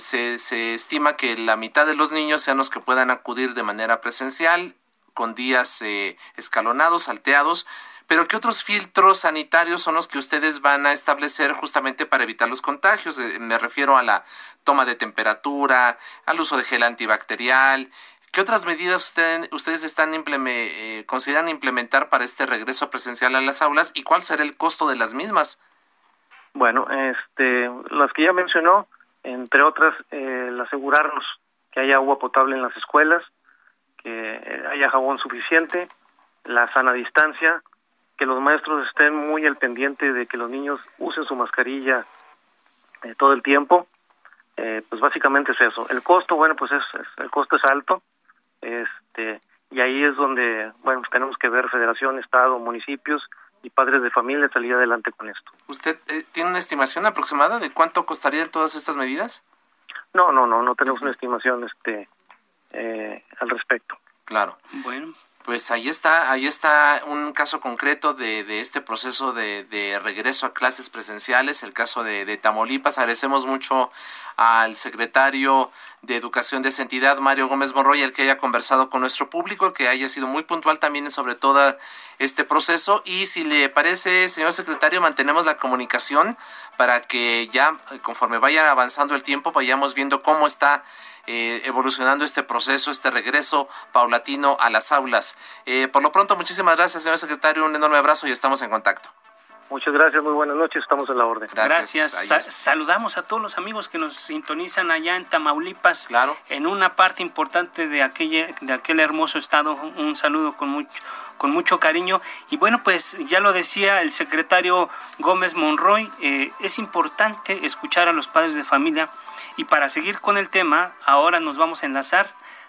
se, se estima que la mitad de los niños sean los que puedan acudir de manera presencial, con días eh, escalonados, salteados, pero ¿qué otros filtros sanitarios son los que ustedes van a establecer justamente para evitar los contagios? Eh, me refiero a la toma de temperatura, al uso de gel antibacterial. ¿Qué otras medidas ustedes están eh, consideran implementar para este regreso presencial a las aulas y cuál será el costo de las mismas? Bueno, este, las que ya mencionó, entre otras, el asegurarnos que haya agua potable en las escuelas, que haya jabón suficiente, la sana distancia, que los maestros estén muy al pendiente de que los niños usen su mascarilla eh, todo el tiempo. Eh, pues básicamente es eso. El costo, bueno, pues es, el costo es alto. Este, y ahí es donde, bueno, tenemos que ver federación, estado, municipios y padres de familia salir adelante con esto. ¿Usted eh, tiene una estimación aproximada de cuánto costarían todas estas medidas? No, no, no, no tenemos una estimación este al respecto. Claro. Bueno, pues ahí está, ahí está un caso concreto de, de este proceso de, de, regreso a clases presenciales, el caso de, de, Tamaulipas. Agradecemos mucho al secretario de Educación de esa entidad, Mario Gómez Monroy, el que haya conversado con nuestro público, que haya sido muy puntual también sobre todo este proceso. Y si le parece, señor secretario, mantenemos la comunicación para que ya conforme vaya avanzando el tiempo vayamos viendo cómo está eh, evolucionando este proceso, este regreso paulatino a las aulas. Eh, por lo pronto, muchísimas gracias, señor secretario, un enorme abrazo y estamos en contacto. Muchas gracias, muy buenas noches, estamos en la orden. Gracias. saludamos a todos los amigos que nos sintonizan allá en Tamaulipas, claro. en una parte importante de, aquella, de aquel hermoso estado. Un saludo con mucho, con mucho cariño. Y bueno, pues ya lo decía el secretario Gómez Monroy, eh, es importante escuchar a los padres de familia y para seguir con el tema, ahora nos vamos a enlazar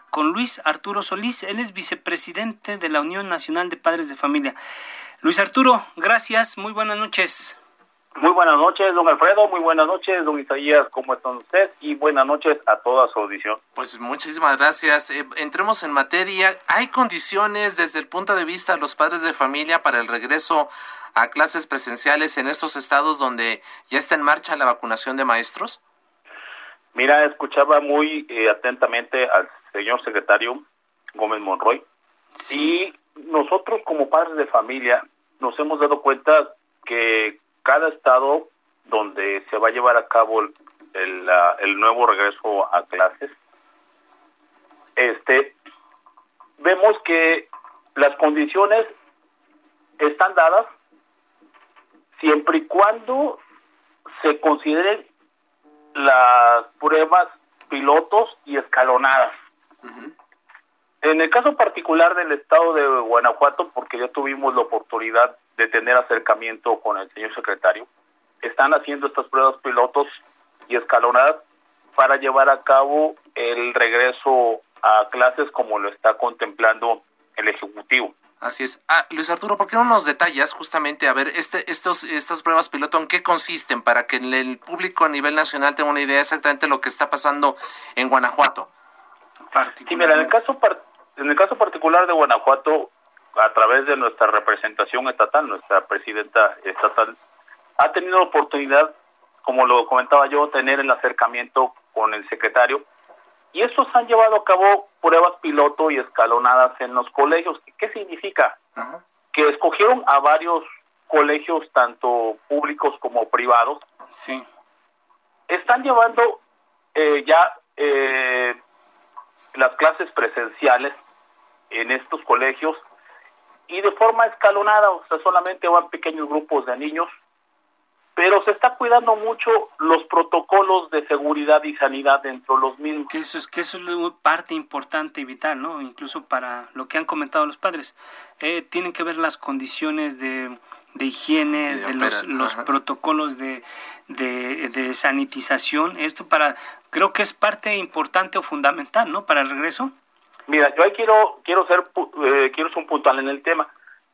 con Luis Arturo Solís. Él es vicepresidente de la Unión Nacional de Padres de Familia. Luis Arturo, gracias. Muy buenas noches. Muy buenas noches, don Alfredo. Muy buenas noches, don Isaías. ¿Cómo están ustedes? Y buenas noches a toda su audición. Pues muchísimas gracias. Eh, entremos en materia. ¿Hay condiciones desde el punto de vista de los padres de familia para el regreso a clases presenciales en estos estados donde ya está en marcha la vacunación de maestros? Mira, escuchaba muy eh, atentamente al señor secretario Gómez Monroy. Y nosotros como padres de familia nos hemos dado cuenta que cada estado donde se va a llevar a cabo el, el, nuevo regreso a clases, este, vemos que las condiciones están dadas siempre y cuando se consideren las pruebas pilotos y escalonadas. En el caso particular del estado de Guanajuato, porque ya tuvimos la oportunidad de tener acercamiento con el señor secretario, están haciendo estas pruebas pilotos y escalonadas para llevar a cabo el regreso a clases como lo está contemplando el Ejecutivo. Así es. Ah, Luis Arturo, ¿por qué no nos detallas justamente, a ver, este, estos, estas pruebas piloto, en qué consisten para que el público a nivel nacional tenga una idea exactamente de lo que está pasando en Guanajuato? Sí, mira, en el caso, en el caso particular de Guanajuato, a través de nuestra representación estatal, nuestra presidenta estatal, ha tenido la oportunidad, como lo comentaba yo, tener el acercamiento con el secretario y estos han llevado a cabo pruebas piloto y escalonadas en los colegios. ¿Qué significa? Que escogieron a varios colegios, tanto públicos como privados. Sí. Están llevando eh, ya eh, las clases presenciales en estos colegios y de forma escalonada, o sea, solamente van pequeños grupos de niños pero se está cuidando mucho los protocolos de seguridad y sanidad dentro de los mismos. Que eso es que eso es parte importante y vital, ¿no? Incluso para lo que han comentado los padres, eh, tienen que ver las condiciones de, de higiene, de, los, los protocolos de, de, sanitización. Esto para creo que es parte importante o fundamental, ¿no? Para el regreso. Mira, yo ahí quiero quiero ser eh, quiero ser un puntual en el tema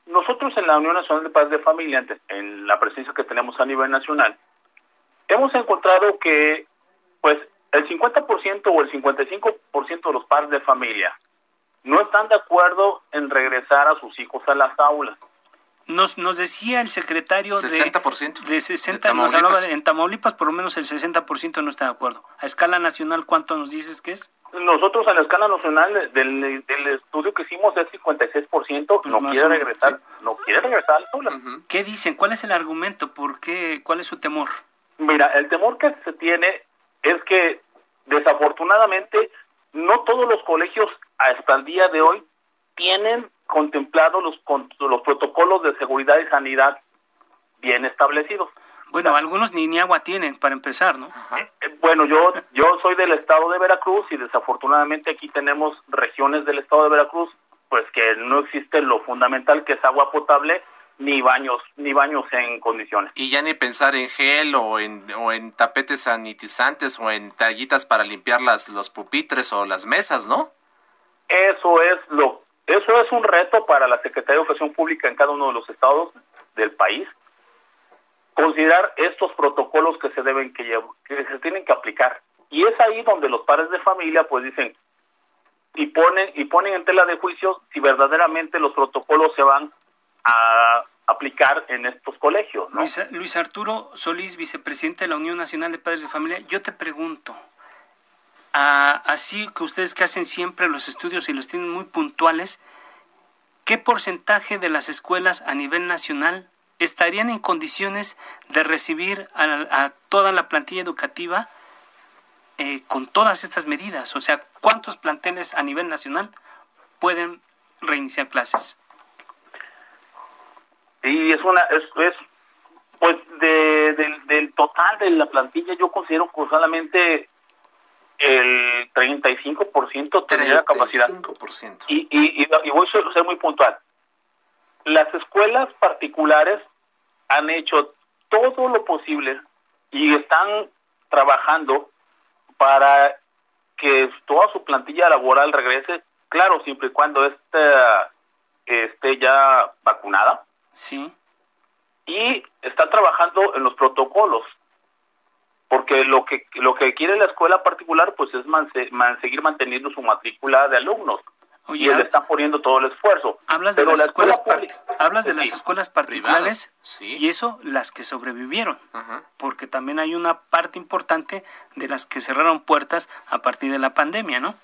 nosotros en la Unión Nacional de Paz de Familia, en la presencia que tenemos a nivel nacional, hemos encontrado que pues el 50% o el 55% de los padres de familia no están de acuerdo en regresar a sus hijos a las aulas. Nos, nos decía el secretario 60%. de, de 60, nos hablaba en Tamaulipas por lo menos el 60% no está de acuerdo. A escala nacional, ¿cuánto nos dices que es? Nosotros a la escala nacional del, del estudio que hicimos es 56%, pues no quiere regresar, no quiere regresar al aulas. ¿Qué dicen? ¿Cuál es el argumento? ¿Por qué? ¿Cuál es su temor? Mira, el temor que se tiene es que desafortunadamente no todos los colegios hasta el día de hoy tienen contemplado los, los protocolos de seguridad y sanidad bien establecidos. Bueno, algunos ni, ni agua tienen para empezar, ¿no? Eh, bueno, yo yo soy del estado de Veracruz y desafortunadamente aquí tenemos regiones del estado de Veracruz pues que no existe lo fundamental que es agua potable ni baños ni baños en condiciones. Y ya ni pensar en gel o en, o en tapetes sanitizantes o en tallitas para limpiar las, los pupitres o las mesas, ¿no? Eso es lo eso es un reto para la Secretaría de Educación Pública en cada uno de los estados del país considerar estos protocolos que se deben que, que se tienen que aplicar y es ahí donde los padres de familia pues dicen y ponen y ponen en tela de juicio si verdaderamente los protocolos se van a aplicar en estos colegios. Luis, Arturo Solís, vicepresidente de la Unión Nacional de Padres de Familia, yo te pregunto, así que ustedes que hacen siempre los estudios y los tienen muy puntuales, ¿qué porcentaje de las escuelas a nivel nacional estarían en condiciones de recibir a, toda la plantilla educativa eh, con todas estas medidas? O sea, ¿cuántos planteles a nivel nacional pueden reiniciar clases? Sí, es una, es, pues de, del total de la plantilla yo considero que solamente el 35% tendría la capacidad. Y, y, y, voy a ser muy puntual. Las escuelas particulares han hecho todo lo posible y están trabajando para que toda su plantilla laboral regrese, claro, siempre y cuando esté, esté ya vacunada Sí. Y está trabajando en los protocolos, porque lo que lo que quiere la escuela particular pues es seguir manteniendo su matrícula de alumnos. Y él está poniendo todo el esfuerzo. Hablas de las escuelas hablas de las escuelas particulares y eso las que sobrevivieron, porque también hay una parte importante de las que cerraron puertas a partir de la pandemia, ¿no?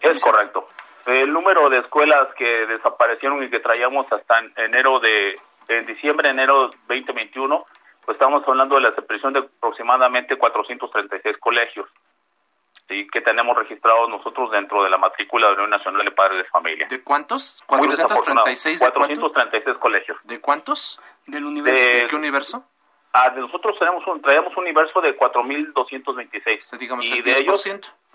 Es correcto. El número de escuelas que desaparecieron y que traíamos hasta enero de en diciembre, enero 2021, pues estamos hablando de la desaparición de aproximadamente 436 colegios ¿sí? que tenemos registrados nosotros dentro de la matrícula de la Unión Nacional de Padres de Familia. ¿De cuántos? 436 de 436 colegios. ¿De cuántos? ¿Del universo? ¿De, qué universo? Ah, de nosotros tenemos un, traemos un universo de 4.226. O digamos y el 10%. De ellos,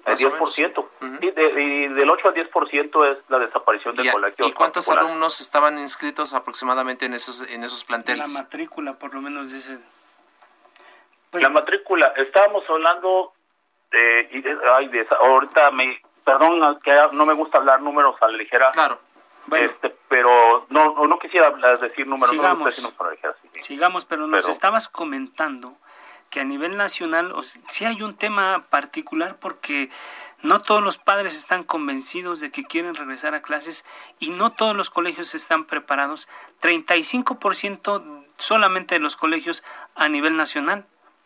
el 10%. y, del 8 al 10% es la desaparición del colegio. ¿Y cuántos alumnos estaban inscritos aproximadamente en esos, en esos planteles? La matrícula, por lo menos, dice. Pues, la matrícula, estábamos hablando de, ay, de ahorita me, perdón que no me gusta hablar números a la ligera. Claro. Este, pero no, no quisiera decir números. Sigamos, sigamos pero nos estabas comentando que a nivel nacional o sí hay un tema particular porque no todos los padres están convencidos de que quieren regresar a clases y no todos los colegios están preparados. 35% solamente de los colegios a nivel nacional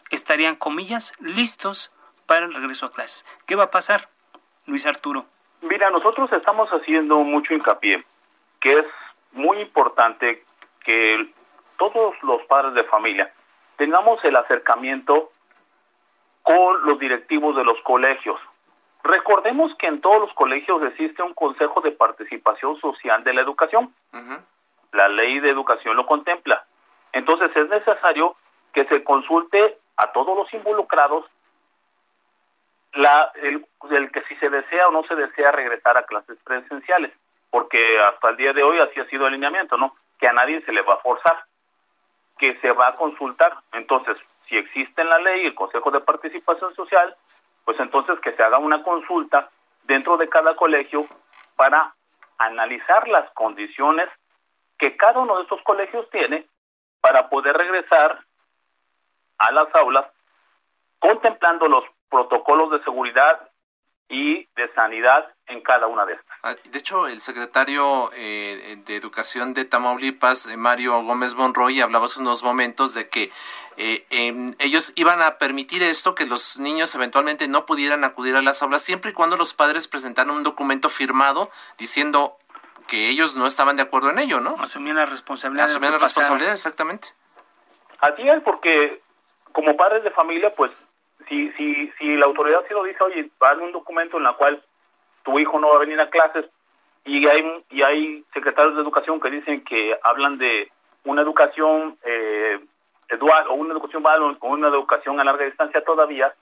estarían, comillas, listos para el regreso a clases. ¿Qué va a pasar, Luis Arturo? Mira, nosotros estamos haciendo mucho hincapié que es muy importante que todos los padres de familia tengamos el acercamiento con los directivos de los colegios. Recordemos que en todos los colegios existe un Consejo de Participación Social de la Educación. La ley de educación lo contempla. Entonces es necesario que se consulte a todos los involucrados la, el, el, que si se desea o no se desea regresar a clases presenciales, porque hasta el día de hoy así ha sido el alineamiento, ¿no? Que a nadie se le va a forzar que se va a consultar. Entonces, si existe en la ley el Consejo de Participación Social, pues entonces que se haga una consulta dentro de cada colegio para analizar las condiciones que cada uno de estos colegios tiene para poder regresar a las aulas contemplando los protocolos de seguridad y de sanidad en cada una de estas. Ah, de hecho, el secretario eh, de Educación de Tamaulipas, eh, Mario Gómez Monroy, hablaba hace unos momentos de que eh, em, ellos iban a permitir esto, que los niños eventualmente no pudieran acudir a las aulas, siempre y cuando los padres presentaran un documento firmado diciendo que ellos no estaban de acuerdo en ello, ¿no? Asumían la responsabilidad. Asumían la responsabilidad, exactamente. Así es, porque como padres de familia, pues si, si, si la autoridad sí lo dice, oye, hazme un documento en la cual tu hijo no va a venir a clases y hay, y hay secretarios de educación que dicen que hablan de una educación eh, dual o una educación o una educación a larga distancia todavía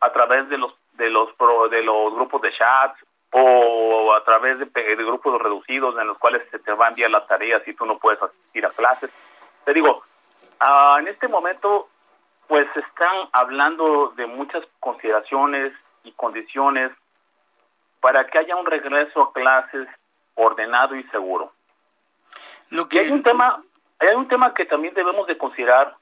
a través de los de los de los grupos de chats o a través de, de, grupos reducidos en los cuales se te van a enviar las tareas y tú no puedes asistir a clases. Te digo, ah, en este momento pues están hablando de muchas consideraciones y condiciones para que haya un regreso a clases ordenado y seguro. Lo que... hay un tema, hay un tema que también debemos de considerar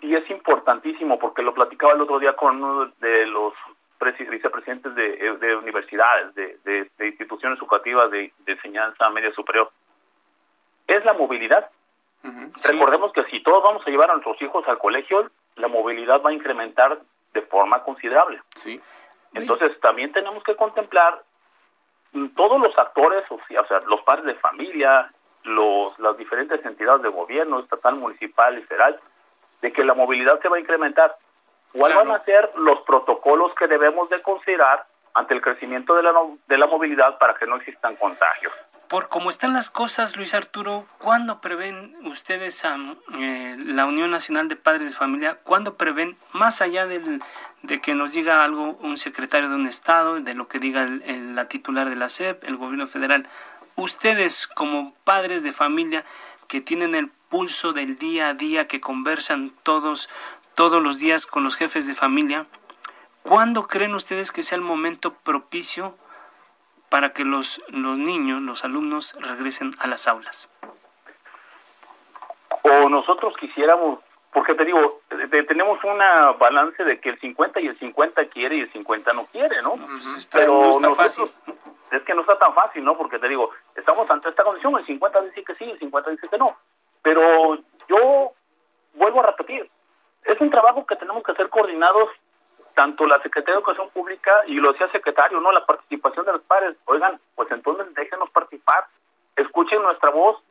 y es importantísimo porque lo platicaba el otro día con uno de los vicepresidentes de, de universidades, de, de, instituciones educativas de, enseñanza media superior, es la movilidad. Recordemos que si todos vamos a llevar a nuestros hijos al colegio, la movilidad va a incrementar de forma considerable. Sí. Entonces también tenemos que contemplar todos los actores, o sea, los padres de familia, los, las diferentes entidades de gobierno, estatal, municipal y federal, de que la movilidad se va a incrementar. ¿Cuáles van a ser los protocolos que debemos de considerar ante el crecimiento de la, de la movilidad para que no existan contagios? Por cómo están las cosas, Luis Arturo, ¿cuándo prevén ustedes a eh, la Unión Nacional de Padres de Familia? ¿Cuándo prevén, más allá del, de que nos diga algo un secretario de un estado, de lo que diga la titular de la SEP, el gobierno federal, ustedes como padres de familia que tienen el pulso del día a día, que conversan todos, todos los días con los jefes de familia, ¿cuándo creen ustedes que sea el momento propicio para que los, los niños, los alumnos regresen a las aulas? O nosotros quisiéramos, porque te digo, tenemos una balance de que el 50 y el 50 quiere y el 50 no quiere, ¿no? Pues Pero no está fácil. Es que no está tan fácil, ¿no? Porque te digo, estamos ante esta condición, el 50 dice que sí, el 50 dice que no. Pero yo vuelvo a repetir, es un trabajo que tenemos que hacer coordinados tanto la Secretaría de Educación Pública y lo decía secretario, ¿no? La participación de los padres. Oigan, pues entonces déjenos participar, escuchen nuestra voz,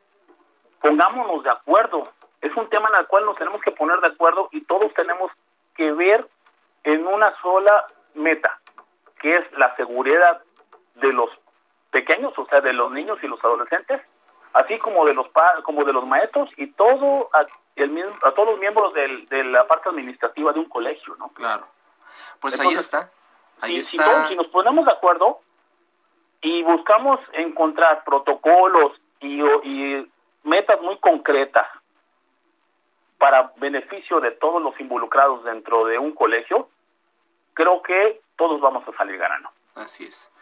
pongámonos de acuerdo. Es un tema en el cual nos tenemos que poner de acuerdo y todos tenemos que ver en una sola meta, que es la seguridad de los pequeños, o sea, de los niños y los adolescentes, así como de los como de los maestros y todo a, el, a todos los miembros del, de la parte administrativa de un colegio, ¿no? Claro. Pues ahí está. Ahí si, está. Si, nos ponemos de acuerdo y buscamos encontrar protocolos y, y metas muy concretas para beneficio de todos los involucrados dentro de un colegio, creo que todos vamos a salir ganando. Así es.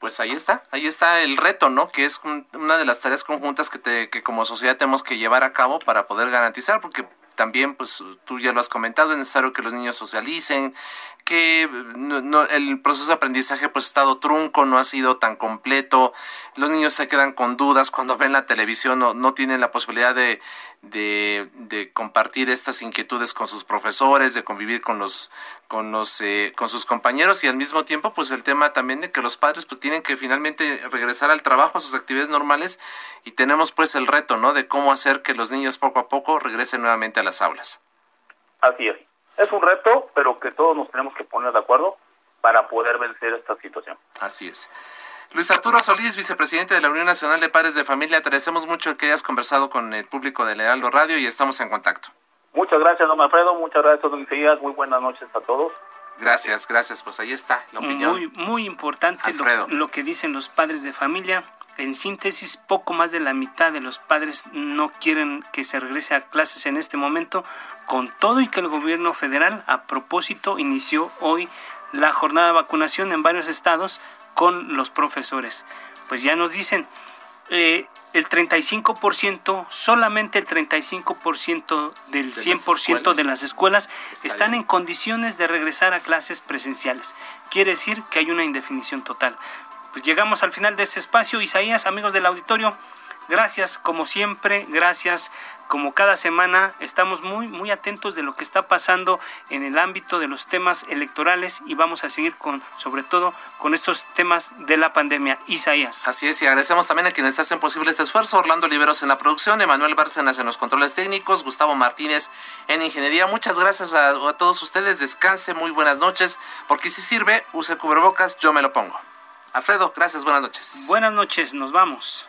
Pues ahí está, ahí está el reto, ¿no? Que es una de las tareas conjuntas que, te, que como sociedad tenemos que llevar a cabo para poder garantizar, porque también, pues tú ya lo has comentado, es necesario que los niños socialicen, que no, el proceso de aprendizaje pues ha estado trunco, no ha sido tan completo, los niños se quedan con dudas cuando ven la televisión, no, no tienen la posibilidad de, de, de, compartir estas inquietudes con sus profesores, de convivir con los, con los, eh, con sus compañeros y al mismo tiempo pues el tema también de que los padres pues tienen que finalmente regresar al trabajo, a sus actividades normales y tenemos pues el reto, ¿no? De cómo hacer que los niños poco a poco regresen nuevamente a las aulas. Así es. Es un reto, pero que todos nos tenemos que poner de acuerdo para poder vencer esta situación. Así es. Luis Arturo Solís, vicepresidente de la Unión Nacional de Padres de Familia, agradecemos mucho que hayas conversado con el público de Lealdo Radio y estamos en contacto. Muchas gracias, don Alfredo. Muchas gracias, don Isaías. Muy buenas noches a todos. Gracias, gracias. Pues ahí está la opinión. Muy, muy importante lo, lo, que dicen los padres de familia. En síntesis, poco más de la mitad de los padres no quieren que se regrese a clases en este momento, con todo y que el gobierno federal, a propósito, inició hoy la jornada de vacunación en varios estados con los profesores. Pues ya nos dicen, eh, el 35%, solamente el 35% del 100% de las escuelas están en condiciones de regresar a clases presenciales. Quiere decir que hay una indefinición total. Pues llegamos al final de ese espacio. Isaías, amigos del auditorio, Gracias, como siempre, gracias. Como cada semana, estamos muy, muy atentos de lo que está pasando en el ámbito de los temas electorales y vamos a seguir con, sobre todo, con estos temas de la pandemia. Isaías. Así es, y agradecemos también a quienes hacen posible este esfuerzo. Orlando Oliveros en la producción, Emanuel Bárcenas en los controles técnicos, Gustavo Martínez en ingeniería. Muchas gracias a, a todos ustedes. Descanse, muy buenas noches, porque si sirve, use cubrebocas, yo me lo pongo. Alfredo, gracias, buenas noches. Buenas noches, nos vamos.